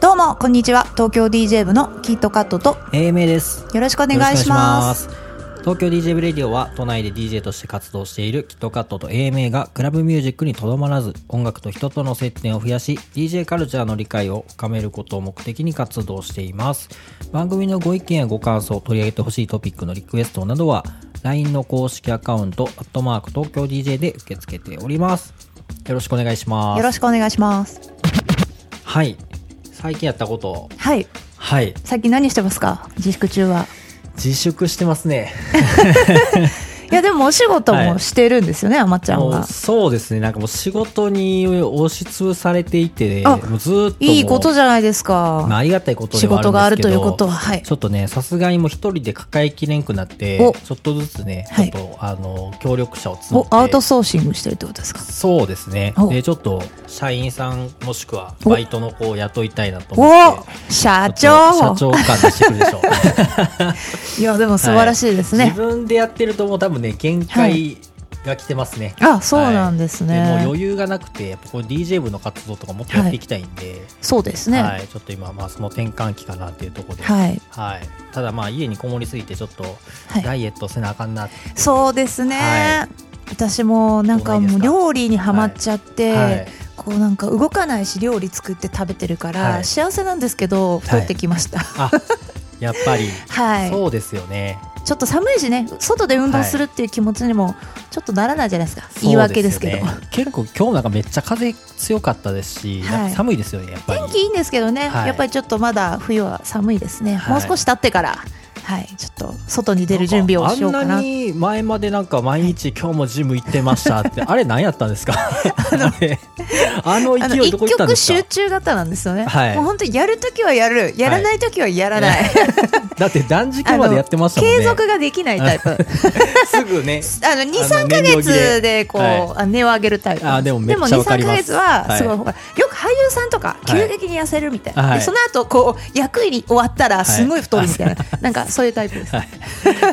どうもこんにちは。東京 DJ 部のキットカットと AMA です。よろしくお願いします東京 DJ ブレディオは都内で DJ として活動しているキットカットと AMA がクラブミュージックにとどまらず音楽と人との接点を増やし DJ カルチャーの理解を深めることを目的に活動しています。番組のご意見やご感想取り上げてほしいトピックのリクエストなどは LINE の公式アカウントアットマーク東京 DJ で受け付けております。よろしくお願いします。よろしくお願いします。はい。最近やったことを。はい。はい。最近何してますか？自粛中は自粛してますね。いやでもお仕事はい。もしてるんですよね、あまちゃんは。そうですね。なんかもう仕事に押しつぶされていてあもうずーっといいことじゃないですか、まあ、ありがたいこと仕事があるということははい。ちょっとねさすがにもう一人で抱えきれんくなってお。ちょっとずつねはい。ちょっと、あの協力者を募っておアウトソーシングしてるってことですか？そうですね。お。でちょっと社員さんもしくはお。バイトの子を雇いたいなと思ってお。社長。社長感出してくるでしょ いやでも素晴らしいですね、自分でやってるともう多分ね限界が来てますね、あそうなんですね、はい。でもう余裕がなくてやっぱこれ DJ 部の活動とかもっとやっていきたいんで、そうですね。はい、ちょっと今まあその転換期かなっていうところで、はい。はい。ただまあ家にこもりすぎてちょっとはい。ダイエットせなあかんなそうですね、はい。私もなんかもう料理にはまっちゃって、はい。こうなんか動かないし料理作って食べてるから、はい。幸せなんですけど太ってきました。あやっぱり、はい、そうですよねちょっと寒いしね外で運動するっていう気持ちにもちょっとならないじゃないですか、言い訳ですけど。ね。結構今日なんかめっちゃ風強かったですし、寒いですよねやっぱり。天気いいんですけどね、はい。やっぱりちょっとまだ冬は寒いですね、はいもう少し経ってからはい。ちょっと外に出る準備をしようかあんななに前までなんか毎日今日もジム行ってましたって あれ何やったんですか？あの勢いどこ行ったん曲ですか？集中型なんですよね、はい。もう本当にやるときはやるやらないときはやらない、だって断食までやってましたもんね。継続ができないタイプ。すぐね。あの23あのか燃料切れ。月でこう、は値を上げるタイプ。あでもめっちゃわかります。23か月はすごい、よく俳優さんとか急激に痩せるみたいな、はい。でその後こう役に終わったらすごい太るみたいな、なんかそういうタイプです、はい。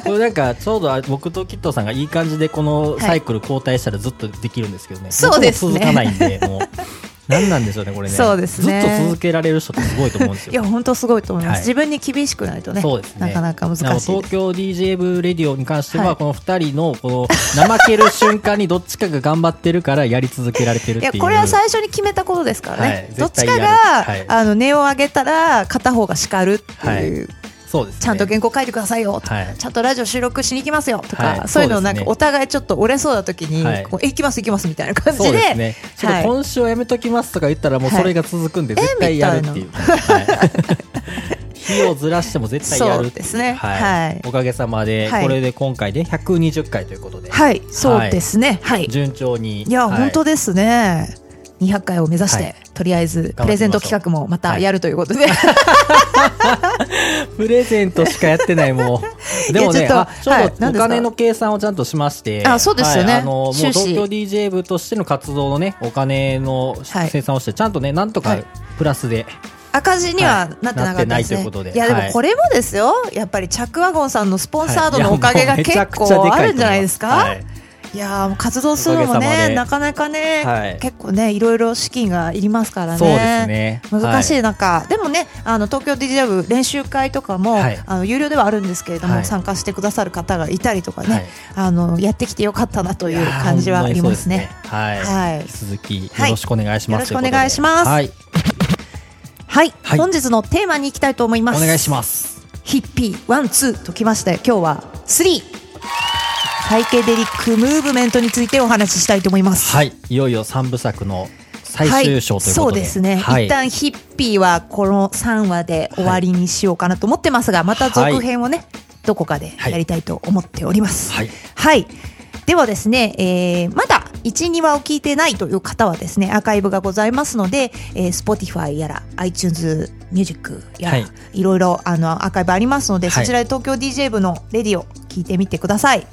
これなんかちょうどあ僕とキットさんがいい感じでこのサイクル交代したらずっとできるんですけどね、そうですね。続かないんでもう何なんでしょうねこれね。そうですね。ずっと続けられる人ってすごいと思うんですよ。いや本当すごいと思います、はい。自分に厳しくないとねそうですね。なかなか難しい東京 DJ 部レディオに関しては、はい。この2人のこの怠ける瞬間にどっちかが頑張ってるからやり続けられてるっていう。いやこれは最初に決めたことですからね、はい。どっちかが、はい。あの値を上げたら片方が叱るっていう、そうです、ね、ちゃんと原稿書いてくださいよ。とか、はい。ちゃんとラジオ収録しに行きますよ。とか、はい。そういうのをなんかお互いちょっと折れそうな時に、はい。こうえ行きます行きますみたいな感じで。ね。ちょっはい。と今週はやめときますとか言ったらもうそれが続くんではい。絶対やるっていう、はい。日をずらしても絶対やる ですね。はい。はいおかげさまで、はい。これで今回で120回ということで、はい。そうですね。はい、い、順調に。い。本当ですね200回を目指して、はい。とりあえずプレゼント企画もまたやるということで、プレゼントしかやってないもう。でもねちょっとはお金の計算をちゃんとしまして。あそうですよね。はいあのもう東京 DJ 部としての活動のねお金のはい生産をしてちゃんとねなんとかはいプラスで、赤字にはなってなかったですね、はいいということで。やでもはい。これもですよ。やっぱりチャックワゴンさんのスポンサードはいのおかげが結構あるんじゃないですか、はいいや活動するのもねなかなかね、はい。結構ねいろいろ資金がいりますからね。そうですね。難しい中、でもねあの東京 DJ 部練習会とかも、はい。あの有料ではあるんですけれども、はい。参加してくださる方がいたりとかね、はい。あのやってきてよかったなという感じはありますね。ね。はい、続きよろしくお願いします、はいよろしくお願いします。はい、はい、はい。本日のテーマに行きたいと思います。お願いします。ヒッピーワンツーときまして今日はスリーサイケデリックムーブメントについてお話ししたいと思います。はい。いよいよ三部作の最終章ということで、そうですね、はい、一旦ヒッピーはこの3話で終わりにしようかなと思ってますが、また続編をね、どこかでやりたいと思っております。はい。はい。ではですね、えーまだ1、2話を聞いてないという方はですね、アーカイブがございますので、えー、Spotify やら iTunes Music やら、はい。い、ろいろあのアーカイブありますので、はい。そちらで東京 DJ 部のレディを聞いてみてください。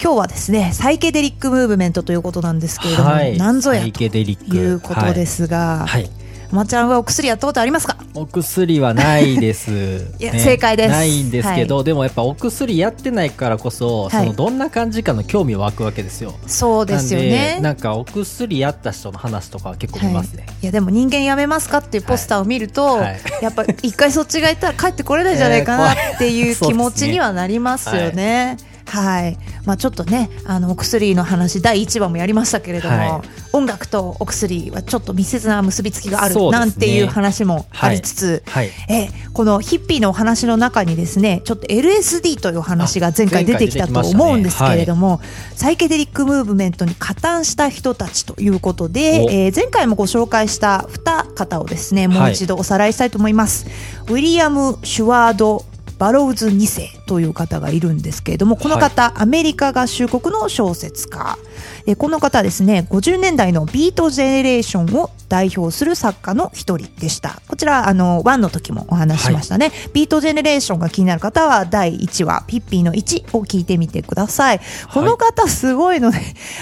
今日はですね、サイケデリックムーブメントということなんですけれども、はい。なんぞやということですが、はいまちゃんはお薬やったことありますかお薬はないです、いや正解です。ないんですけど、でもやっぱお薬やってないからこそ、はい。そのどんな感じかの興味湧くわけですよ。そうですよね。でなんかお薬やった人の話とかは結構見ますね、はい、いやでも人間やめますかっていうポスターを見ると、はい。はいやっぱ一回そっちがいたら帰ってこれないんじゃないかなっていう気持ちにはなりますよね。はい、まあ、ちょっとねあのお薬の話第1話もやりましたけれども、はい。音楽とお薬はちょっと密接な結びつきがある、なんていう話もありつつ、はい。えーこのヒッピーのお話の中にですねちょっと LSD というお話が前回出てきたと思うんですけれども、サイケデリックムーブメントに加担した人たちということで、お。えー前回もご紹介した2方をですねもう一度おさらいしたいと思います、ウィリアム・シュワード・バローズ2世という方がいるんですけれどもこの方、アメリカ合衆国の小説家。えーこの方はですね50年代のビートジェネレーションを代表する作家の一人でした。こちらあの1の時もお話ししましたね、ビートジェネレーションが気になる方は第1話ヒッピーの1を聞いてみてください。この方すごいので、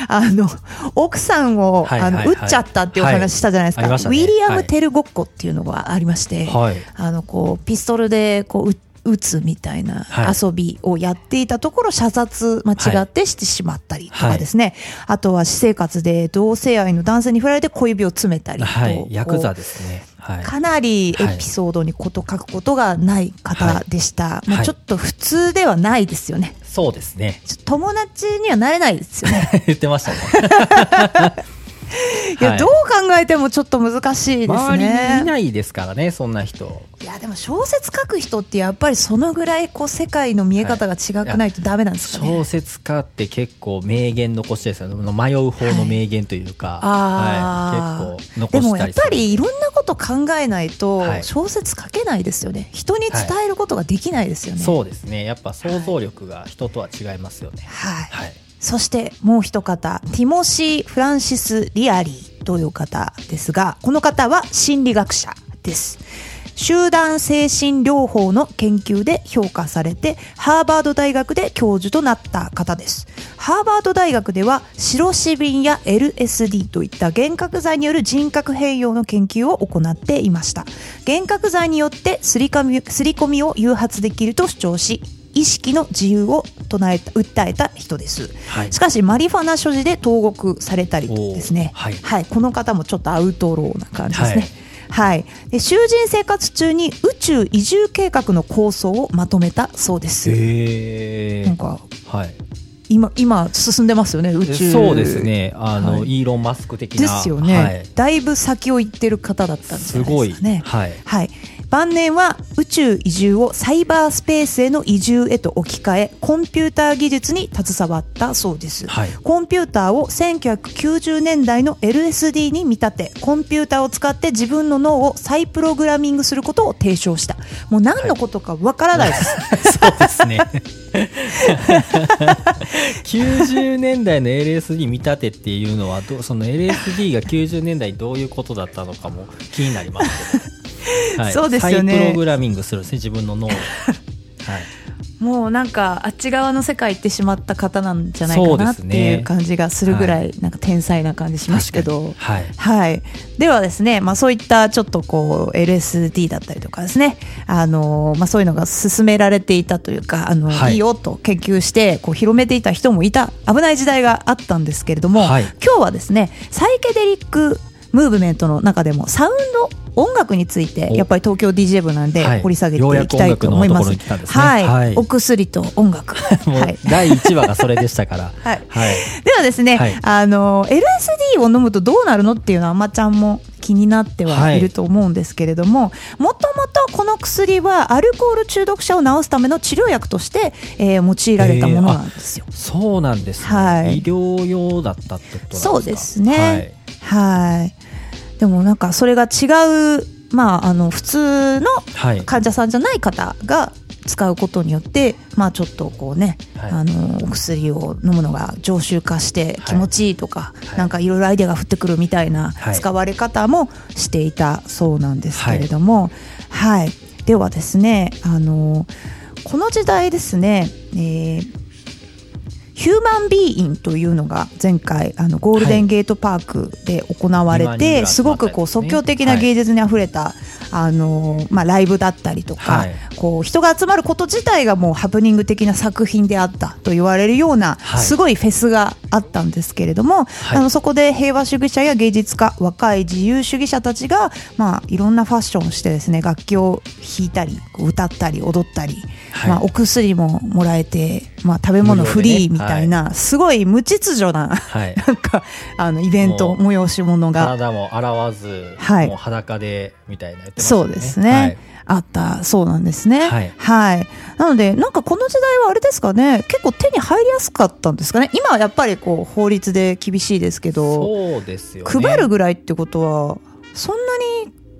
あの奥さんを、はいはいはい。あの撃っちゃったっていうお話したじゃないですか、はい。ねウィリアム・はいテルごっこっていうのがありまして、はい。あのこうピストルでこう撃撃つみたいな遊びをやっていたところ、射殺間違ってしてしまったりとかですね、あとは私生活で同性愛の男性に振られて小指を詰めたりと、はい、ヤクザですね。はい。かなりエピソードにこと書くことがない方でした、まあ、ちょっと普通ではないですよねそうですね。友達にはなれないですよね言ってましたね。いや、はい。どう考えてもちょっと難しいです周りにいねないですからね、そんな人。いやでも小説書く人ってやっぱりそのぐらいこう世界の見え方が違くないとダメなんですかね、小説家って結構名言残してるんですよ。ね。迷う方の名言というか、はい、結構残でもやっぱりいろんなこと考えないとはい小説書けないですよね。人に伝えることができないですよね。そうですね。やっぱ想像力が人とは違いますよね。はい、はい。そしてもう一方ティモシー・フランシス・リアリーという方ですがこの方は心理学者です。集団精神療法の研究で評価されてハーバード大学で教授となった方です。ハーバード大学ではシロシビンや LSD といった幻覚剤による人格変容の研究を行っていました。幻覚剤によってすり込みすり込みを誘発できると主張し意識の自由を唱えた訴えた人です、はい。しかしマリファナ所持で投獄されたりですね。おー。はい。この方もちょっとアウトローな感じですね。はい、で囚人生活中に宇宙移住計画の構想をまとめたそうです、へなんかはい。今今進んでますよね宇宙。そうですね。あの、はい。イーロン・マスク的な。ですよね、はい。だいぶ先を行ってる方だったんじゃないすごい。はい。はい、晩年は宇宙移住をサイバースペースへの移住へと置き換えコンピューター技術に携わったそうです、はい。コンピューターを1990年代の LSD に見立てコンピューターを使って自分の脳を再プログラミングすることを提唱した。もう何のことかわからないです、そうですね。90年代の LSD 見立てっていうのはその LSD が90年代どういうことだったのかも気になりますけど、はい。そうですよね。再プログラミングするんですね自分の脳を、はい、もうなんかあっち側の世界行ってしまった方なんじゃないかなっていう感じがするぐらいなんか天才な感じしますけど、はいはい。ではですね、まあそういったちょっとこう LSD だったりとかですね、あのまあそういうのが進められていたというか、あの、はい。い、いよと研究してこう広めていた人もいた。危ない時代があったんですけれども、はい。今日はですね、サイケデリックムーブメントの中でもサウンド音楽についてお。やっぱり東京 DJ 部なんではい。掘り下げていきたいと思います。ようやく音楽のところに来たんですね。はい、はい。お薬と音楽。はい。第1話がそれでしたから。はい。はい、ではですね、はい。あの LSD を飲むとどうなるのっていうのはあまちゃんも気になってはいると思うんですけれども、もともとこの薬はアルコール中毒者を治すための治療薬として、えー用いられたものなんですよ。そうなんですね、はい。医療用だったってことなんですか？そうですね。はい。でもなんかそれが違う、まああの普通のはい、はい患者さんじゃない方が使うことによって、まあちょっとこうね、はい。あのお薬を飲むのが常習化して気持ちいいとか、はい。なんかいろいろアイデアが降ってくるみたいなはい。使われ方もしていたそうなんですけれども、はい、ではですね、あのこの時代ですね、えーヒューマンビーインというのが前回あのゴールデンゲートパークで行われ2万人ぐらて、いすごくこう即興的な芸術にあふれた、あのまあ、ライブだったりとか、はい。こう人が集まること自体がもうハプニング的な作品であったと言われるような、はい。すごいフェスがあったんですけれども、はい。あのそこで平和主義者や芸術家若い自由主義者たちが、まあ、いろんなファッションをしてですね楽器を弾いたり歌ったり踊ったり、はい。まあ、お薬ももらえて、まあ、食べ物フリーみたいな、すごい無秩序なはい。なんかあのイベント催し物が。体も洗わず、はい。もう裸でみたいな言ってましたそうですね、はい。あったそうなんですね。はい。はい。なのでなんかこの時代はあれですかね。結構手に入りやすかったんですかね。今はやっぱりこう法律で厳しいですけどそうですよね。配るぐらいってことはそんな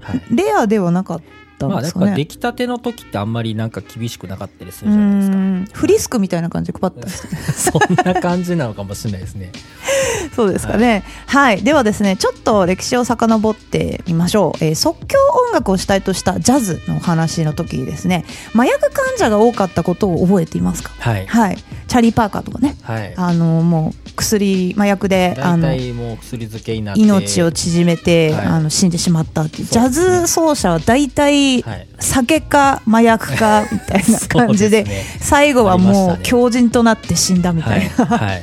はい。にレアではなかったんまあやっですかね、ぱ出来たての時ってあんまりなんか厳しくなかったりすうるじゃないですか。ん。フリスクみたいな感じで配ったんですね。そんな感じなのかもしれないですね。そうですかね。はい、ではですね、ちょっと歴史を遡ってみましょう。えー即興音楽を主体としたジャズのお話の時にですね、麻薬患者が多かったことを覚えていますか？はい。はい、チャーリー・パーカーとかね、はい。あのもう薬麻薬であ大の体もう薬漬けになって。命を縮めて、はい。あの死んでしまったっていう。ジャズ奏者は大体はい。酒か麻薬かみたいな感じで最後はもう強靭となって死んだみたはいいな、はい。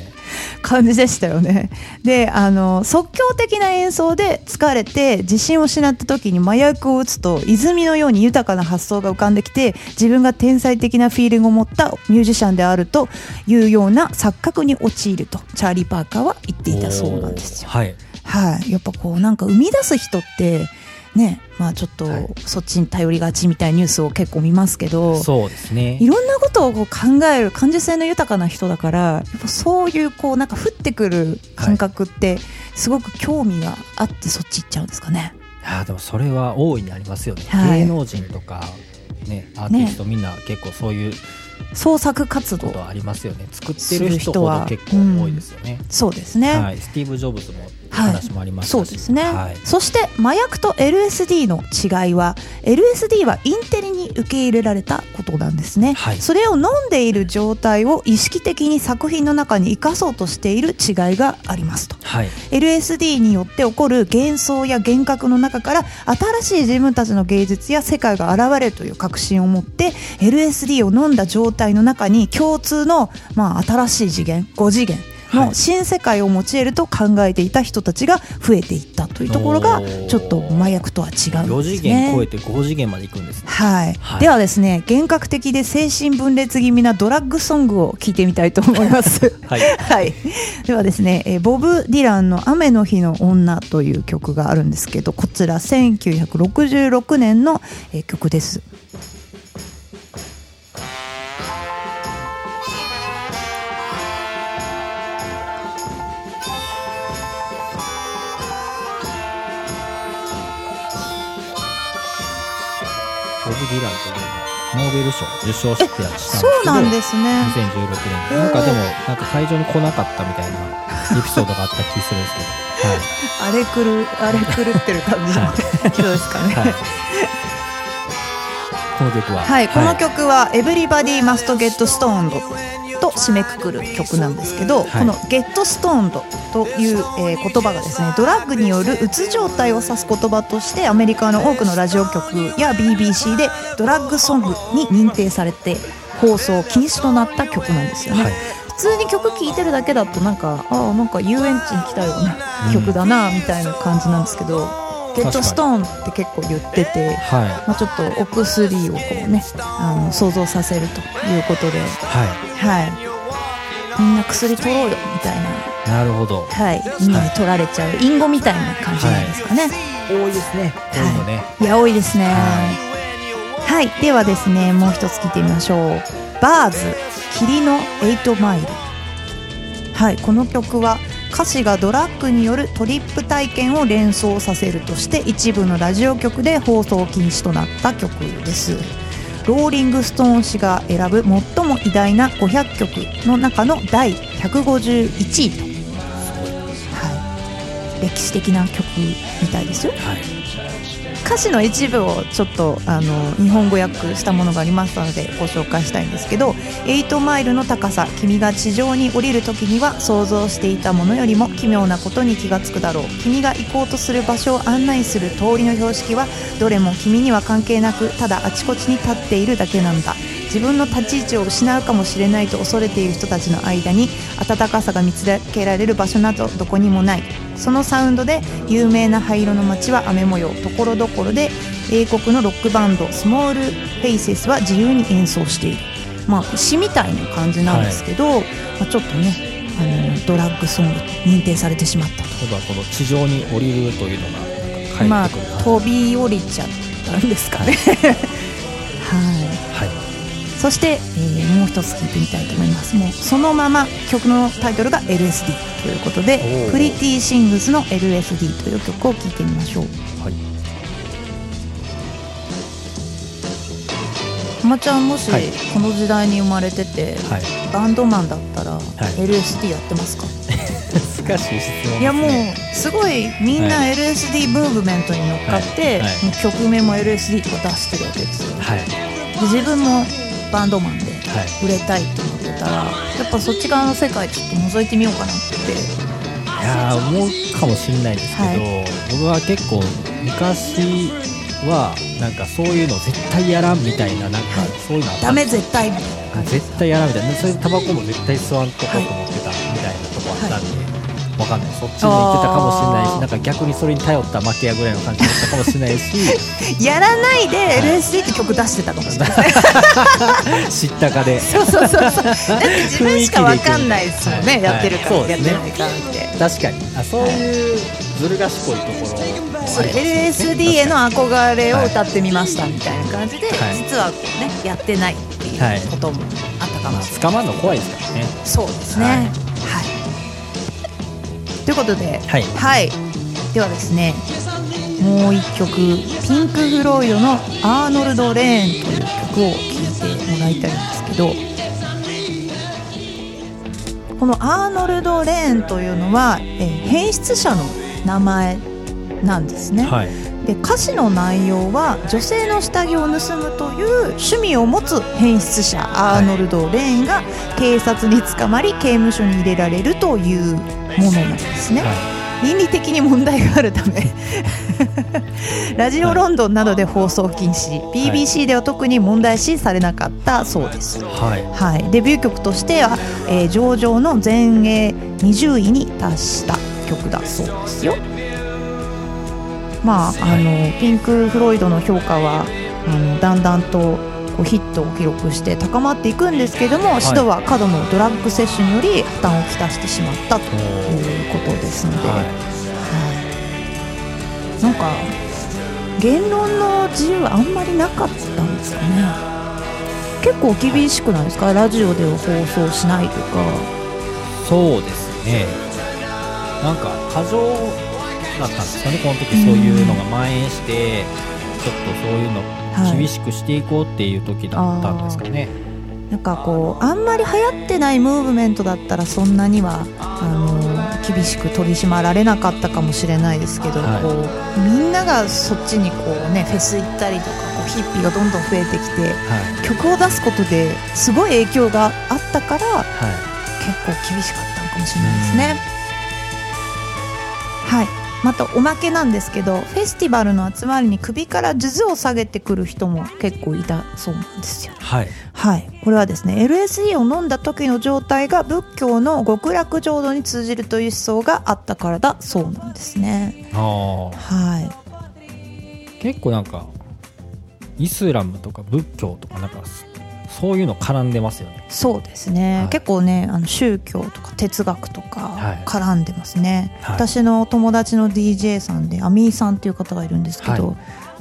感じでしたよね。であの即興的な演奏で疲れて自信を失った時に麻薬を打つと泉のように豊かな発想が浮かんできて自分が天才的なフィーリングを持ったミュージシャンであるというような錯覚に陥るとチャーリー・パーカーは言っていたそうなんですよ。はい。はい、やっぱこうなんか生み出す人ってねまあちょっとはい。そっちに頼りがちみたいなニュースを結構見ますけど、そうですね。いろんなことをこう考える感受性の豊かな人だからやっぱそういうこうなんか降ってくる感覚ってすごく興味があってそっち行っちゃうんですかね。いやでもそれは大いにありますよね、はい。芸能人とかねアーティストみんな結構そういう創作活動。ありますよね。作ってする人は。結構多いですよね、そうですね。はい、スティーブ・ジョブズもはい話もありましたし、そうですね、はい、そして麻薬と LSD の違いは LSD はインテリに受け入れられたことなんですね、はい。それを飲んでいる状態を意識的に作品の中に生かそうとしている違いがありますと。はい。LSD によって起こる幻想や幻覚の中から新しい自分たちの芸術や世界が現れるという確信を持って LSD を飲んだ状態の中に共通の、まあ、新しい次元5次元のはい。新世界を持ち得ると考えていた人たちが増えていったというところがちょっと麻薬とは違うん4です次元超えね。て5次元まで行くんですね。はい、はい。ではですね幻覚的で精神分裂気味なドラッグソングを聴いてみたいと思います。はい。はい、ではですね、えーボブ・ディランの「雨の日の女」という曲があるんですけどこちら1966年の、えー曲です。ディランというノーベル賞。受賞してたんですけどそうなんですね。2016年。なんかでもなんか会場に来なかったみたいなエピソードがあった気するんですけど。あれくるあれ狂ってる感じの人ですかね。はい、はい、この曲は。はい、この曲は「Everybody Must Get Stoned」と締めくくる曲なんですけど、いこの「Get Stoned」という、えー言葉がですねドラッグによるうつ状態を指す言葉としてアメリカの多くのラジオ局や BBC でドラッグソングに認定されて放送禁止となった曲なんですよね。はい普通に曲聴いてるだけだとなんかああなんか遊園地に来たような曲だなみたいな感じなんですけど「Get 確かに。Stoned」って結構言ってて。はい。まあ、ちょっとお薬をこうねあの想像させるということで、はい。はい、みんな薬取ろうよみたいな、なるほど。はい、みんなに取られちゃう。隠語みたいな感じなんですかね。多いですね。こういね、い。や多いですね。ははい、ではですねもう一つ聞いてみましょう。バーズ霧の8マイル。はい、この曲は歌詞がドラッグによるトリップ体験を連想させるとして一部のラジオ局で放送禁止となった曲です。ローリング・ストーン氏が選ぶ最も偉大な500曲の中の第151位と、はい、歴史的な曲みたいですよ。はい歌詞の一部をちょっとあの日本語訳したものがありましたのでご紹介したいんですけど8マイルの高さ君が地上に降りる時には想像していたものよりも奇妙なことに気がつくだろう。君が行こうとする場所を案内する通りの標識はどれも君には関係なくただあちこちに立っているだけなんだ。自分の立ち位置を失うかもしれないと恐れている人たちの間に温かさが見つけられる場所などどこにもない。そのサウンドで有名な灰色の街は雨模様。ところどころで英国のロックバンドスモールフェイセスは自由に演奏している。まあ詩みたいな感じなんですけど、まあ、ちょっとねあのドラッグソングと認定されてしまったと。今度はこの地上に降りるというのがまあ飛び降りちゃったんですかね。はい。はいそして、えーもう一つ聞いてみたいと思います。もうそのまま曲のタイトルが LSD ということでプリティシングスの LSD という曲を聴いてみましょう。はい。くまちゃんもしはい。この時代に生まれてて、はい。バンドマンだったらい。LSD やってますか、難しい質問ね。いやもうすごいみんな LSD ムーブメントに乗っかって、もう曲名も LSD とか出してるわけですよ。自分もバンドマンではい。売れたいと思ってたらやっぱそっち側の世界ちょっと覗いてみようかなって。いやー思うかもしれないですけど、は僕は結構昔はなんかそういうの絶対やらんみたいななんかはい。そういうのダメ絶対みたいな。感じ絶対やらんみたいな。それでタバコも絶対吸わんとこうと思ってたみたいなとこあったんで、わかんない。そっちに行ってたかもしれないしなんか逆にそれに頼った負けやぐらいの感じだったかもしれないし。やらないで LSD って曲出してたかもしれない知ったかで。そうそうそうそう。だって自分しかわかんないですもんね、はいやってるか、そうですね。やってないかって。確かに。あそういうずる賢いところね LSD への憧れを歌ってみましたみたいな感じで、はい。実はねやってないっていうこともあったかもしれない、捕まるの怖いですからね。そうですね。ははいい、ということではい。はい、ではですねもう一曲ピンク・フロイドの「アーノルド・レーン」という曲を聴いてもらいたいんですけどこのアーノルド・レーンというのは、えー編出者の名前なんですね、はいで歌詞の内容は女性の下着を盗むという趣味を持つ変質者アーノルド・レーンが警察に捕まり刑務所に入れられるというものなんですね、は倫理的に問題があるため。ラジオロンドンなどで放送禁止。BBC では特に問題視されなかったそうです、いはい。はい、デビュー曲としては、えー上々の全英20位に達した曲だそうですよまああの、ピンク・フロイドの評価はあのだんだんとこうヒットを記録して高まっていくんですけども、い。シドは過度のドラッグ摂取により負担をきたしてしまったということですので、はい。はい。なんか言論の自由はあんまりなかったんですかね。結構厳しくないですか？ラジオでは放送しないとか。そうですね。なんか過剰だったんですかね。この時そういうのが蔓延して、ちょっとそういうのはい。厳しくしていこうっていう時だったんですかね、なんかこうあんまり流行ってないムーブメントだったらそんなにはあの厳しく取り締まられなかったかもしれないですけど、はい。こうみんながそっちにこうねフェス行ったりとかこうヒッピーがどんどん増えてきてはい。曲を出すことですごい影響があったからはい。結構厳しかったのかもしれないですね。はいまたおまけなんですけどフェスティバルの集まりに首から数珠を下げてくる人も結構いたそうなんですよ。はいはい、これはですね LSD を飲んだ時の状態が仏教の極楽浄土に通じるという思想があったからだそうなんですね。はい、結構なんかイスラムとか仏教とかなんかそういうの絡んでますよね。そうですね、はい。結構ねあの宗教とか哲学とかはい。絡んでますね、はい。私の友達の DJ さんでアミーさんっていう方がいるんですけど、は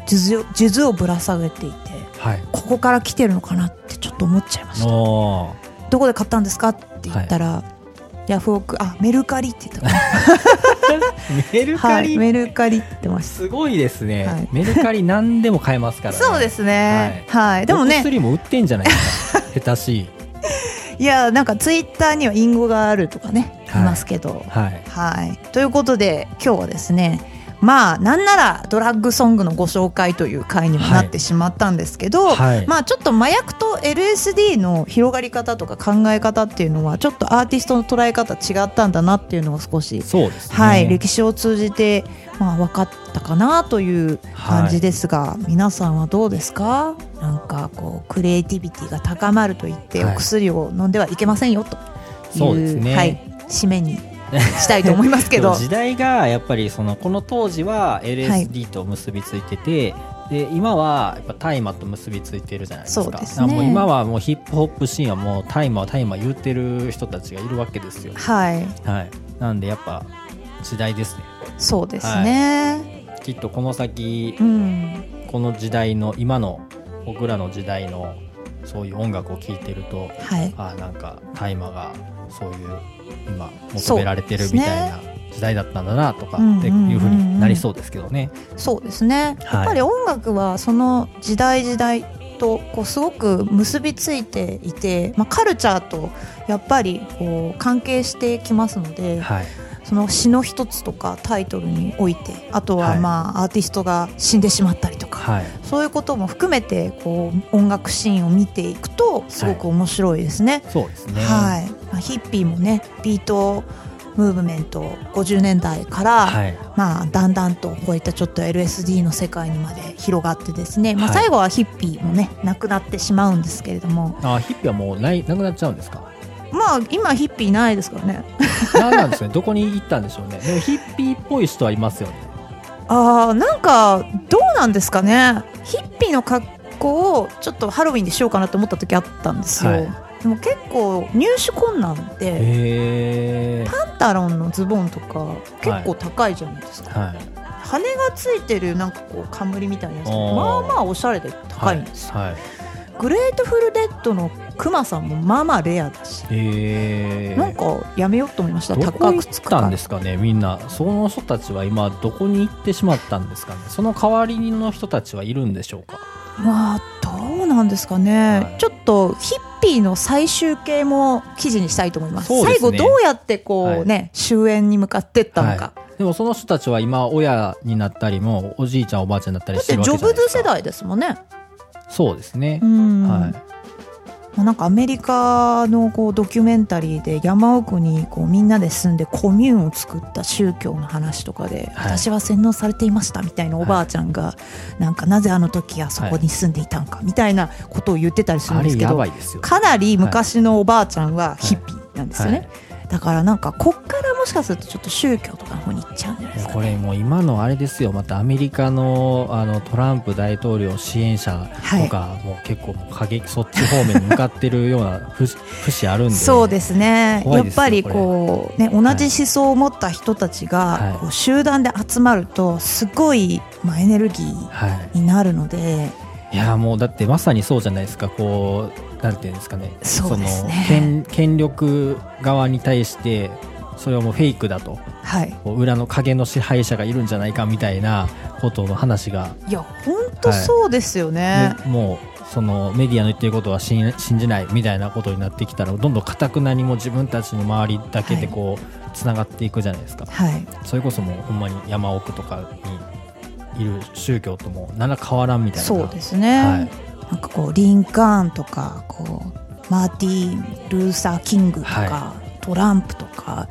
数珠を数珠をぶら下げていてはい。ここから来てるのかなってちょっと思っちゃいました。おどこで買ったんですかって言ったら、ヤフオクあメルカリって言った メルはいカリ、メルカリってましたすごいですね、はい。メルカリ何でも買えますからね。そうですね。はい、でもね。薬も売ってんじゃない？ですか下手しい。いやなんかツイッターには隠語があるとかね、はい。い、ますけど。はい。はい。ということで今日はですねまあなんならドラッグソングのご紹介という回にもなってしまったんですけど、はい。まあちょっと麻薬と LSD の広がり方とか考え方っていうのはちょっとアーティストの捉え方違ったんだなっていうのを少し、ね。はい、歴史を通じて、まあ、分かったかなという感じですが、皆さんはどうですか？なんかこうクリエイティビティが高まると言ってはい。お薬を飲んではいけませんよという,、ね。はい、締めにしたいと思いますけど。時代がやっぱりそのこの当時は LSD と結びついてて、で今はやっぱ大麻と結びついてるじゃないですか。ですね。もう今はもうヒップホップシーンはもう大麻は大麻言ってる人たちがいるわけですよ。はい。はい。なんでやっぱ時代ですね。そうですね、きっとこの先うん。この時代の今の僕らの時代のそういう音楽を聴いてるとはい。あなんか大麻がそういう今求められてるみたいな時代だったんだなとかうんっていうふうになりそうですけどね。そうですね、はい。やっぱり音楽はその時代時代とこうすごく結びついていて、まあ、カルチャーとやっぱりこう関係してきますので、はい、その詩の一つとかタイトルにおいてあとははい。まあアーティストが死んでしまったりとか、はい、そういうことも含めてこう音楽シーンを見ていくとすごく面白いですね。そうですね。はいまあ、ヒッピーもねビートムーブメント50年代から、はい、まあ、だんだんとこういったちょっと LSD の世界にまで広がってですね、まあ、はい最後はヒッピーもねなくなってしまうんですけれどもあヒッピーはもうないなくなっちゃうんですか？まあ今ヒッピーないですからねなんなんですかね？どこに行ったんでしょうね？でもヒッピーっぽい人はいますよね。あーなんかどうなんですかね？ヒッピーの格好をちょっとハロウィンでしようかなと思った時あったんですよ、はいでも結構入手困難で。パンタロンのズボンとか結構高いじゃないですか、はい。羽がついてるなんかこう冠みたいなやつまあまあおしゃれで高いんですよ、はい。はい。グレートフルデッドのクマさんもまあまあレアだし、へえ。なんかやめようと思いました。どこ高行ったくつくからんですかねみんな。その人たちは今どこに行ってしまったんですかね。その代わりの人たちはいるんでしょうか？まあどうなんですかね、はい。ちょっとヒッピーの最終形も記事にしたいと思います。すね。最後どうやってこうね、終焉に向かっていったのか、はい。でもその人たちは今親になったりもおじいちゃんおばあちゃんになったりだっしてるわてジョブけじゃないですか。ズ世代ですもんね。そうですね。う、ん、はい。まあなんかアメリカのこうドキュメンタリーで山奥にこうみんなで住んでコミューンを作った宗教の話とかで、はい。私は洗脳されていましたみたいなおばあちゃんが、なんかなぜあの時はそこに住んでいたんかみたいなことを言ってたりするんですけどかなり昔のおばあちゃんはヒッピーなんですよね、はいだからなんかこっからもしかするとちょっと宗教とかの方に行っちゃうんじゃないですか、これもう今のあれですよ。またアメリカのあのトランプ大統領支援者とか、もう結構もう過激そっち方面に向かってるような節節あるんで。そうですね。やっぱりこうね同じ思想を持った人たちはい。がこう集団で集まるとすごいまあエネルギーはい。になるので。いやもうだってまさにそうじゃないですか。こうなんていうんですかね。そね。その権権力側に対してそれはもうフェイクだと。はい。裏の影の支配者がいるんじゃないかみたいなことの話が、いや本当そうですよね、ももうそのメディアの言ってることは信信じないみたいなことになってきたらどんどんかたくなにも自分たちの周りだけでこうつながっていくじゃないですか、はい。それこそもうほんまに山奥とかにいる宗教とも何ら変わらんみたいな。そうですね、はいなんかこうリンカーンとかこうマーティーン・ルーサー・キングとか、はトランプとか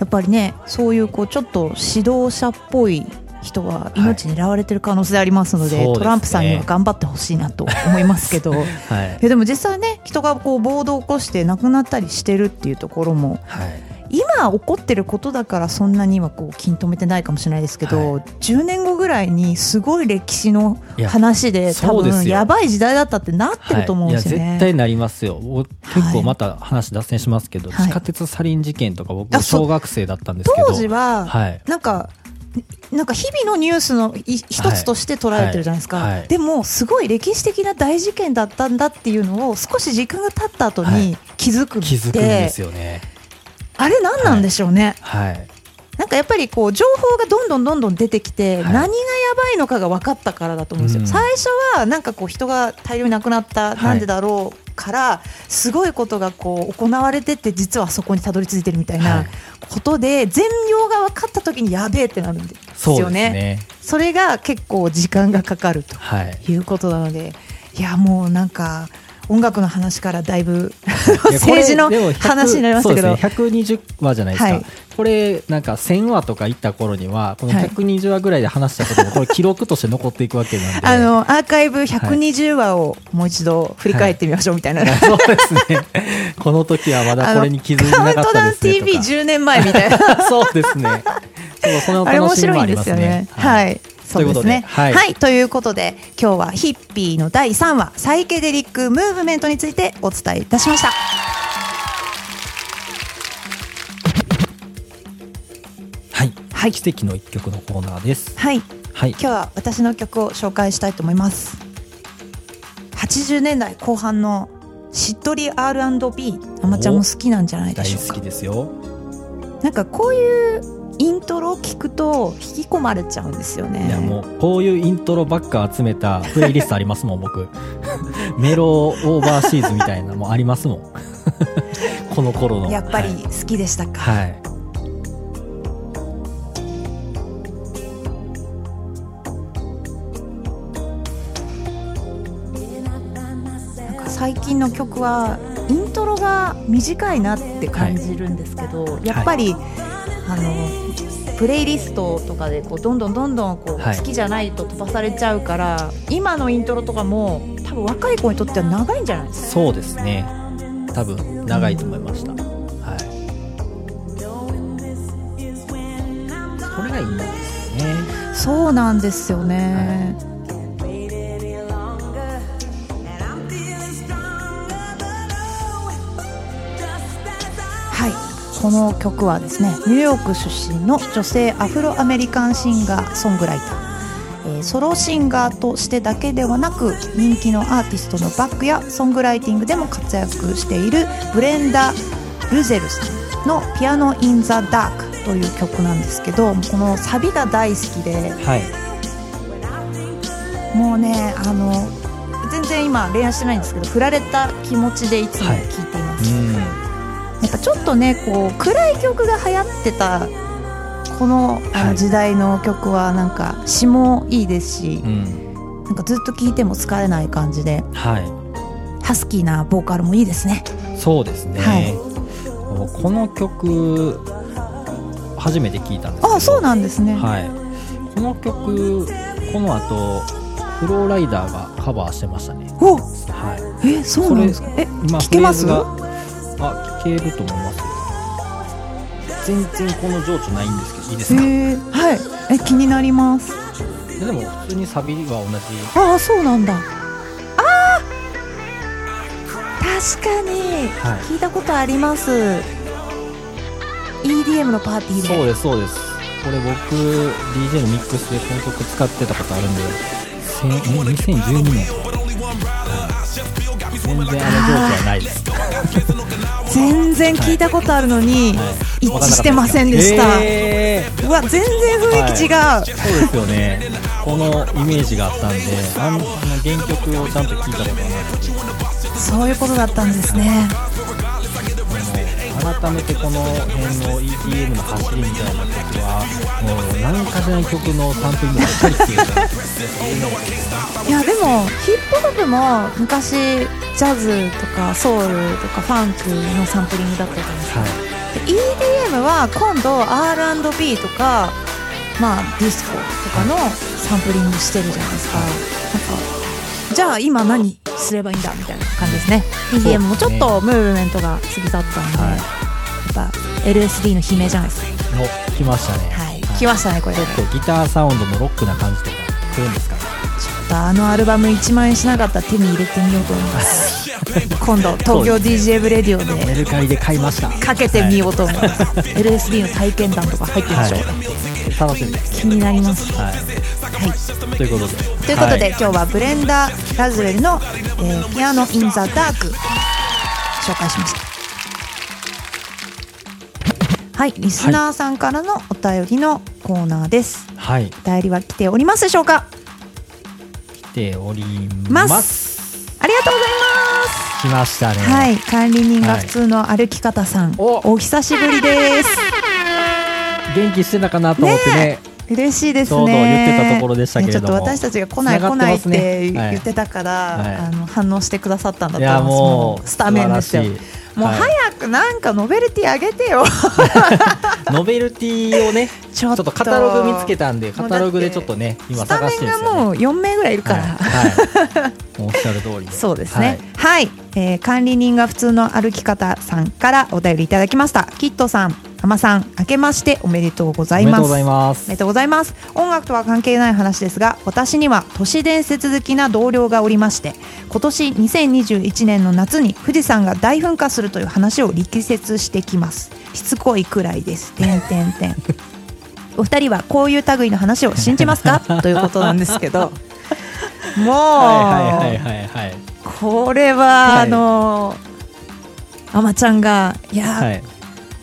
やっぱりねそういうこうちょっと指導者っぽい人は命狙われてる可能性ありますので,、そうですね。トランプさんには頑張ってほしいなと思いますけど。い はい。やでも実際ね人がこう暴動を起こして亡くなったりしてるっていうところもはい今起こってることだからそんなにはこう気に留めてないかもしれないですけど、は10年後ぐらいにすごい歴史の話で多分やばい時代だったってなってると思うんですよね。はい、絶対なりますよ。僕結構また話脱線しますけど、はい。地下鉄サリン事件とか僕小学生だったんですけど当時は、はい。なんかなんか日々のニュースのい一つとして捉えてるじゃないですか、はい。はい。でもすごい歴史的な大事件だったんだっていうのを少し時間が経った後はい。に気づくって、気づくんですよねあれ何なんでしょうね、はい。なんかやっぱりこう情報がどんどんどんどん出てきて、はい。何がやばいのかが分かったからだと思うんですよ、うん。最初はなんかこう人が大量に亡くなった、はいなんでだろうからすごいことがこう行われてって実はそこにたどり着いてるみたいはない。ことで全容が分かった時にやべえってなるんでそうよね。ですね。それが結構時間がかかるとはい。いうことなので、いやもうなんか音楽の話からだいぶ政治のでも100話になりましたけど、そうですね、120話じゃないですか、はい。これなんか1000話とかいった頃にはこのはい。120話ぐらいで話したこともこれ記録として残っていくわけなんで。あのアーカイブ120話をもう一度振り返ってみましょうみたいな。そうですね。この時はまだこれに気づいてなかったですねとカウントダウン TV10 年前みたいな。か そうですね。そうそのあれ面楽しみも白いんでありますすね。よね。はい。そうですね。といはいということで、今日はヒッピーの第3話、サイケデリックムーブメントについてお伝えいたしました。はい、はい奇跡の一曲のコーナーですはい。はい今日は私の曲を紹介したいと思います。80年代後半のしっとり R&B、あまちゃんも好きなんじゃないで大しょうか好き。ですよなんかこういうイントロを聞くと引き込まれちゃうんですよね。いやもうこういうイントロばっか集めたプレイリストありますもん僕。メロオーバーシーズみたいなもんありますもん。この頃の。やっぱりはい好きでしたか。はい。なんか最近の曲はイントロが短いなって感じるんですけど、やっぱり、あのプレイリストとかでこうどんどんどんどんこう、はい。好きじゃないと飛ばされちゃうから今のイントロとかも多分若い子にとっては長いんじゃない？ですかそうですね。多分長いと思いました、はい。それがいいんですよね。そうなんですよね、はい、この曲はですねニューヨーク出身の女性アフロアメリカンシンガーソングライター、えーソロシンガーとしてだけではなく人気のアーティストのバックやソングライティングでも活躍しているブレンダ・ルゼルさんの「ピアノ・イン・ザ・ダーク」という曲なんですけどこのサビが大好きではい。もうねあの全然今恋愛してないんですけど振られた気持ちでいつも聴いています、うん。やっぱちょっとねこう暗い曲が流行ってたこの時代の曲はなんか詞もいいですしう、ん。なんかずっと聴いても疲れない感じではい。ハスキーなボーカルもいいですね。そうですね、はい。この曲初めて聞いたんですあそうなんですね、はい。この曲この後フローライダーがカバーしてましたね。おはい。えそうなんですか？え今聞けます？あ聞けると思いますよ。全然この情緒ないんですけど。いいですか、えー、はい。え気になります。でも普通にサビは同じ。ああそうなんだ。あー！確かに。はい。聞いたことあります、EDM のパーティーで。そうですそうです。これ僕 DJ のミックスでこの曲使ってたことあるんでせんえ2012年はい全然あの情緒はないです全然聞いたことあるのに、はい。一致してませんでした、えーうわ全然雰囲気違う、そうですよね。このイメージがあったんであの原曲をちゃんと聞いたことがなくてそういうことだったんですね改めてこの辺の EDM の走りみたいな曲はもう何かしらの曲のサンプリングばっかりっていうかいやでもヒップホップも昔ジャズとかソウルとかファンクのサンプリングだったじゃないですか、はい。で EDM は今度 R&B とかまあディスコとかのサンプリングしてるじゃないですか、なんかじゃあ今何すればいいんだみたいな感じですね。EDM もちょっとムーブメントが過ぎ去ったんで、はい。やっぱ LSD の悲鳴じゃないですか。の来ましたね。はい、来ましたねこれ。ちょっ結構ギターサウンドのロックな感じとか来るんですか？ねとあのアルバム1万円しなかったら手に入れてみようと思います。今度東京 DJ ブレディオメルカリで買いました。かけてみようと思い。ます、LSD の体験談とか入ってるでしょう、はい、楽しみです。気になります。はい、はい。ということで。ということで、はい。今日はブレンダー・ラズウェルの、えー Piano in the Dark 紹介しました。はい。リスナーさんからのお便りのコーナーです、はい、お便りは来ておりますでしょうか？来ておりまます。ありがとうございます。来ましたね。はい管理人が普通の歩き方さん、お。お久しぶりです。元気してたかなと思ってね。嬉しいですね。ちょうど言ってたところでしたけれども。ねちょっと私たちが来ない繋がって来ないってはい言ってたから、はい。あの反応してくださったんだと思います。もうスタメンですよ。もうはい早くなんかノベルティあげてよ。ノベルティをね ちょっとカタログ見つけたんでカタログでちょっとね今スタメ探してンるんですよ、ね、がもう4名ぐらいいるから。はい、はい、おっしゃる通りでそうですね。はい、えー管理人が普通の歩き方さんからお便りいただきました。キットさん、アマさん、明けましておめでとうございます。おめでとうございますおめでとうございます。音楽とは関係ない話ですが、私には都市伝説好きな同僚がおりまして、今年2021年の夏に富士山が大噴火するという話を力説してきます。しつこいくらいです。てんてんてん。お二人はこういう類の話を信じますか？ということなんですけど、もう、はいはいこれは、はいあのあまちゃんがいや、はい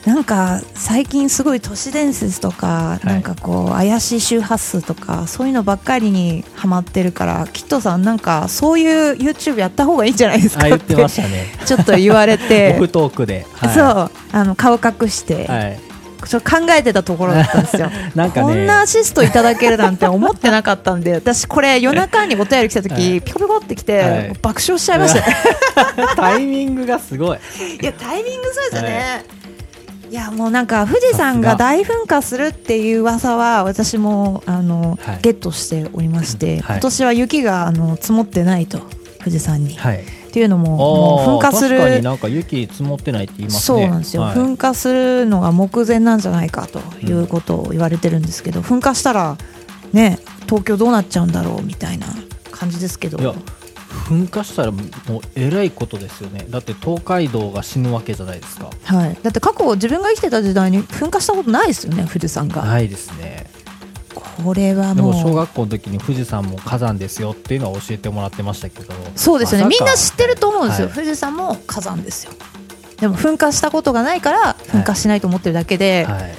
なんか最近すごい都市伝説とか、い。なんかこう怪しい周波数とかそういうのばっかりにハマってるからキットさんなんかそういう YouTube やった方がいいんじゃないですかってちょっと言われ オてフトークで、はい、そうあの顔隠して、はい。ちょ考えてたところだったんですよ。なんかね。こんなアシストいただけるなんて思ってなかったんで私これ夜中にお便り来た時、はい。ピコピコってきて、はい。爆笑しちゃいましたね。タイミングがすごい。いやタイミングそうですよね、い、やもうなんか富士山が大噴火するっていう噂は私もあの、はい。ゲットしておりまして、はい。今年は雪があの積もってないと富士山に、はい。っていうのももう噴火す確かにるなんか雪積もってないって言いますそうねなんですよ、はい。噴火するのが目前なんじゃないかということを言われてるんですけど、噴火したらね東京どうなっちゃうんだろうみたいな感じですけど噴火したらもうえらいことですよね。だって東海道が死ぬわけじゃないですか。はい、だって過去自分が生きてた時代に噴火したことないですよね富士山が、ないですね。これはでもう。も小学校の時に富士山も火山ですよっていうのは教えてもらってましたけど。そうですよね。みんな知ってると思うんですよ、はい。富士山も火山ですよ。でも噴火したことがないから噴火しないと思ってるだけで、はい。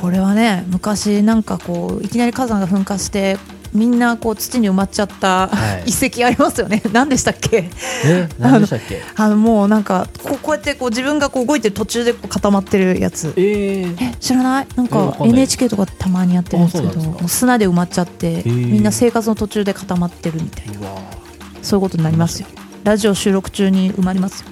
これはね昔なんかこういきなり火山が噴火してみんなこう土に埋まっちゃった、はい。遺跡ありますよね。何でしたっけ？え？何でしたっけ？あのもうなんかこうこうやってこう自分がこう動いてる途中でこう固まってるやつ。えー、え知らない？なんか NHK とかたまにやってるんですけど砂で埋まっちゃって、ー。みんな生活の途中で固まってるみたいな。そういうことになりますよ。ラジオ収録中に埋まりますよ。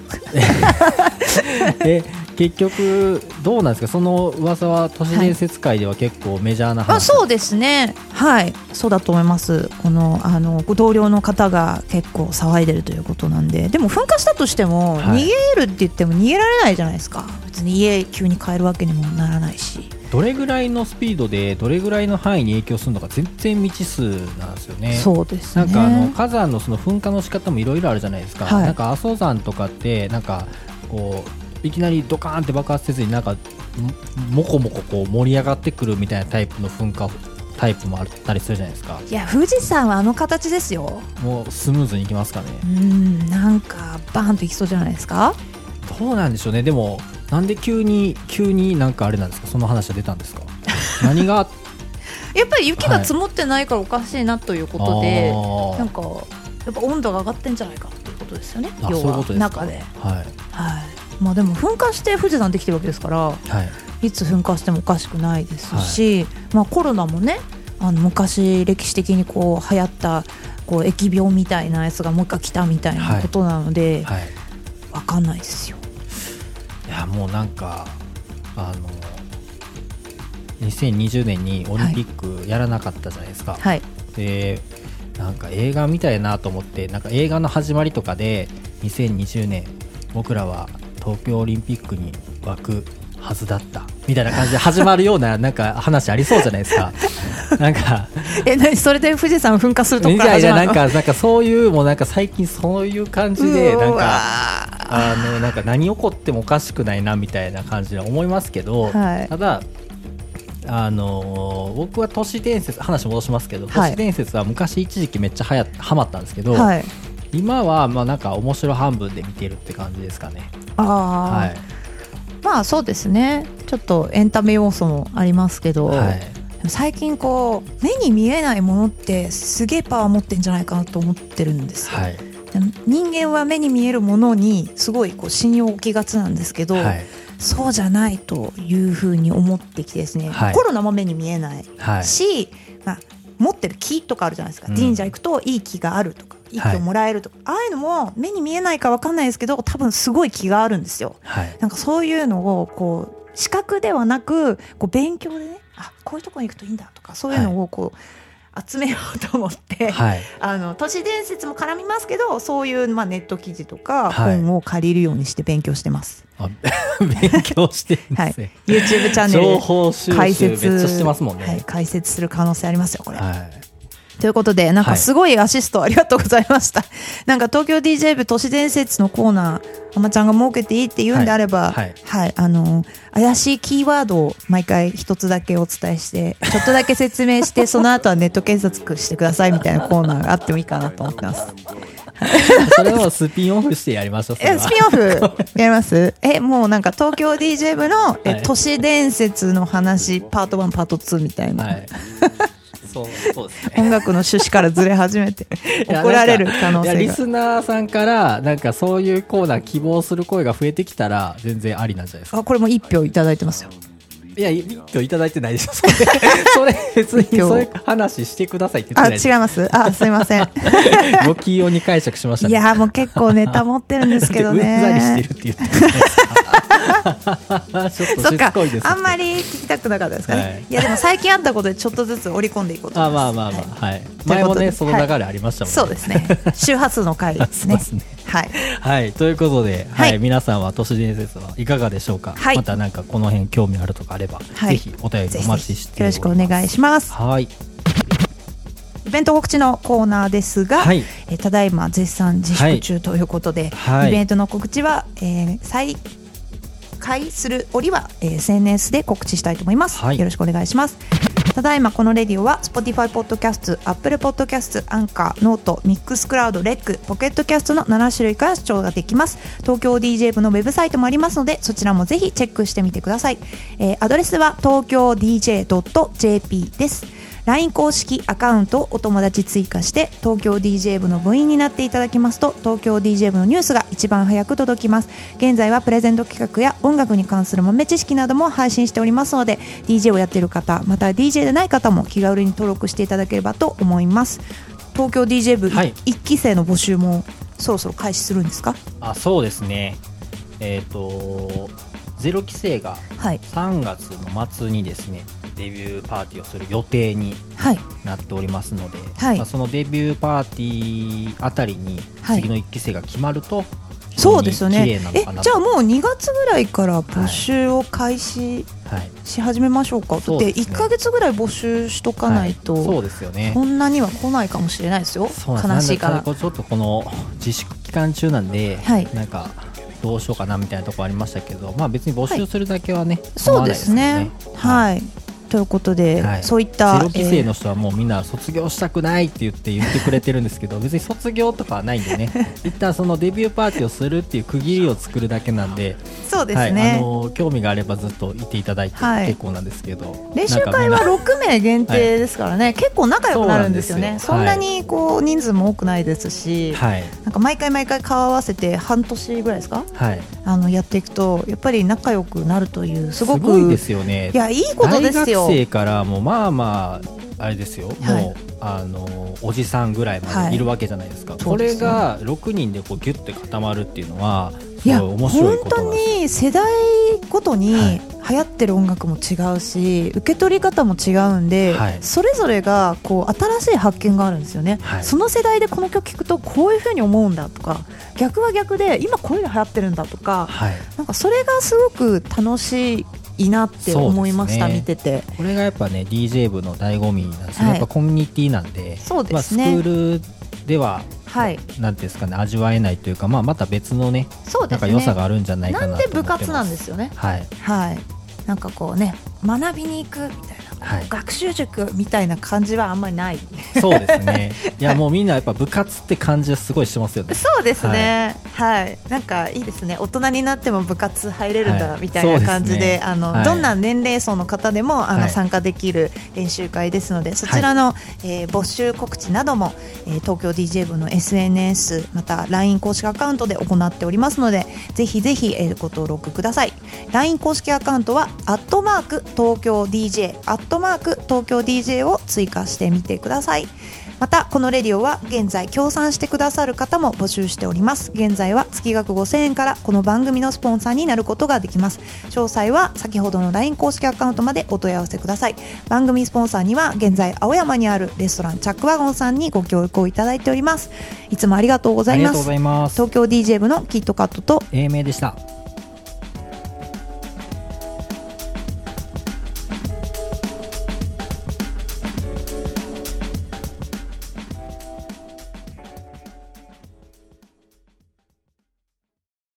え結局どうなんですか？その噂は都市伝説界では結構メジャーな話、あそうですね。はい。そうだと思います。このあのご同僚の方が結構騒いでるということなんで。でも噴火したとしても、はい。逃げるって言っても逃げられないじゃないですか。別に家急に帰るわけにもならないし。どれぐらいのスピードでどれぐらいの範囲に影響するのか全然未知数なんですよね。そうですね。なんかあの火山のその噴火の仕方もいろいろあるじゃないですか、はい。なんか阿蘇山とかってなんかこういきなりドカーンって爆発せずになんかももこもここう盛り上がってくるみたいなタイプの噴火タイプもあったりするじゃないですか。いや富士山はあの形ですよ。もうスムーズにいきますかね。うんなんかバーンといきそうじゃないですか？どうなんでしょうね。でもなんで急に急になんかあれなんですか？その話が出たんですか？何が？やっぱり雪が積もってないからおかしいなということで、あー。なんかやっぱ温度が上がってんじゃないかっていうことですよねあ要は中で。はい。はいまあでも噴火して富士山できてるわけですからはい。いつ噴火してもおかしくないですし、まあ、コロナもねあの昔歴史的にこう流行ったこう疫病みたいなやつがもう一回来たみたいなことなので、はい。わかんないですよ。いやもうなんかあの2020年にオリンピックやらなかったじゃないですか、はい、でなんか映画みたいなと思ってなんか映画の始まりとかで2020年僕らは東京オリンピックに湧くはずだったみたいな感じで始まるようななんか話ありそうじゃないですか。なんか。え何それで富士山噴火するとから始まるのやいやなんかなんかそういうもうなんか最近そういう感じでなんかあのなんか何起こってもおかしくないなみたいな感じで思いますけど、はい。ただあの僕は都市伝説話戻しますけど、はい。都市伝説は昔一時期めっちゃはやはまったんですけど、はい。今はまあなんか面白半分で見てるって感じですかね。あー。はい。まあそうですね。ちょっとエンタメ要素もありますけど、はい。最近こう目に見えないものってすげえパワー持ってんじゃないかなと思ってるんですよ、はい。人間は目に見えるものにすごいこう信用を置きがちなんですけど、はい。そうじゃないというふうに思ってきてですね、はい。コロナも目に見えないはい。し、まあ、持ってる木とかあるじゃないですか、うん。神社行くといい木があるとかい。い木をもらえるとか、ああいうのも目に見えないかわかんないですけど多分すごい木があるんですよ。はい。なんかそういうのをこう視覚ではなくこう勉強でねあこういうところに行くといいんだとかそういうのをこう集めようと思って、はい。あの都市伝説も絡みますけどそういう、まあ、ネット記事とかはい。本を借りるようにして勉強してます。あ 勉強してるんはい。ですね、、YouTube チャンネルで情報収集解説してますもんね。はい、解説する可能性ありますよこれ。はいということで、なんかはい。すごいアシストありがとうございました。なんか東京 DJ 部都市伝説のコーナー、あまちゃんが設けていいって言うんであれば、はい。はい、あの、怪しいキーワードを毎回一つだけお伝えして、ちょっとだけ説明して、その後はネット検索してくださいみたいなコーナーがあってもいいかなと思ってます。それをスピンオフしてやりましょうえ、は。スピンオフ？やります？え、もうなんか東京 DJ 部の、えはい。都市伝説の話、パート1、パート2みたいな。はいそう。そうですね。音楽の趣旨からずれ始めて 怒られる可能性が。リスナーさんからなんかそういうコーナー希望する声が増えてきたら全然ありなんじゃないですか。あこれも一票いただいてますよ。いや一票いただいてないでしょそれ。それ別に票そういう話してくださいって言ってないあ違います。あすいません。ご起用に解釈しましたね。いやもう結構ネタ持ってるんですけど うんざりしてねるって言って そっかあんまり聞きたくなかったですかね、はい。い、やでも最近あったことでちょっとずつ織り込んでいこうとあ思います。まあまあまあはい、前もねその流れありましたもんね、そうですね。周波数の回ですね。すね。はい。はい、ということで、はい、はい。皆さんは都市伝説はいかがでしょうか？はい。またなんかこの辺興味あるとかあれば、はい。ぜひお便りお待ちしてよろしくお願いします。はい、イベント告知のコーナーですが、はい。えーただいま絶賛自粛中ということで、はい。イベントの告知は、えー再開する折は、えー SNS で告知したいと思います、はい。よろしくお願いします。ただいまこのレディオは Spotify ポッドキャスト Apple ポッドキャストアンカーノートミックスクラウドレックポケットキャストの7種類から視聴ができます。東京 DJ 部のウェブサイトもありますのでそちらもぜひチェックしてみてください、えーアドレスは東京 DJ.jp です LINE 公式アカウントをお友達追加して東京 DJ 部の部員になっていただきますと東京 DJ 部のニュースが一番早く届きます。現在はプレゼント企画や音楽に関する豆知識なども配信しておりますので DJ をやっている方また DJ でない方も気軽に登録していただければと思います。東京 DJ 部はい。1期生の募集もそろそろ開始するんですか？あ、そうですね。えっ、と、ゼロ期生がはい。3月の末にですね、デビューパーティーをする予定にはい。なっておりますので、はい。まあ、そのデビューパーティーあたりにはい。次の1期生が決まると、そうですよね。えじゃあもう2月ぐらいから募集を開始はい、し始めましょうか、だってそうですね。1か月ぐらい募集しとかないと、はい。そうですよね。こんなには来ないかもしれないですよ。悲しいから。ちょっとこの自粛期間中なんで、はい。なんかどうしようかなみたいなところありましたけど、まあ別に募集するだけはね、構そうですね。よはい、ということで、はい。そういったゼロ期生のえ人はもうみんな卒業したくないって言って言ってくれてるんですけど別に卒業とかはないんでね。一旦そのデビューパーティーをするっていう区切りを作るだけなんでーそうですはい、あね、の興味があればずっといていただいてはい。結構なんですけど、練習会はなんか6名限定ですからね、結構仲良くなるんですよね。そんなにこう人数も多くないですし、はい。なんか毎回毎回顔合わせて半年ぐらいですか？はい。あのやっていくとやっぱり仲良くなるというすごくすごいですよね。いやいいことですよ生からもうまあまああれですよ、はい。もうあのおじさんぐらいまでい。るわけじゃないですか、これそうですね。が6人でこうギュッて固まるっていうのはすいい面白い本当に世代ごとはい。に流行ってる音楽も違うし受け取り方も違うんで、はい。それぞれがこう新しい発見があるんですよね、はい。その世代でこの曲聴くとこういう風に思うんだとか逆は逆で今こういうの流行ってるんだとかはい。なんかそれがすごく楽しいなって思いました、ね。見てて。これがやっぱね DJ 部の醍醐味なんですね、はい。やっぱコミュニティなんでそうでまあ、スクすね、ールでははい。なんていうんですかね味わえないというか、まあ、また別のねそうですね。なんか良さがあるんじゃないかなとなん思ってます。で部活なんですよね。はい。はい。なんかこうね学びに行くみたいな、はい。学習塾みたいな感じはあんまりない。そうですね。いやもうみんなやっぱ部活って感じはすごいしてますよね。そうですね、はい、なんかいいですね、大人になっても部活入れるんだ、はい。みたいな感じで、あの、はい。どんな年齢層の方でもあの、はい。参加できる練習会ですので、そちらの、えー募集告知なども、えー東京 DJ 部の SNS また LINE 公式アカウントで行っておりますので、ぜひぜひ、えーご登録ください。LINE 公式アカウントはアットマーク東京 DJ アットマーク東京 DJ を追加してみてください。またこのレディオは現在協賛してくださる方も募集しております。現在は月額5000円からこの番組のスポンサーになることができます。詳細は先ほどの LINE 公式アカウントまでお問い合わせください。番組スポンサーには現在青山にあるレストランチャックワゴンさんにご協力をいただいております。いつもありがとうございます。東京 DJ 部のキットカットと英明でした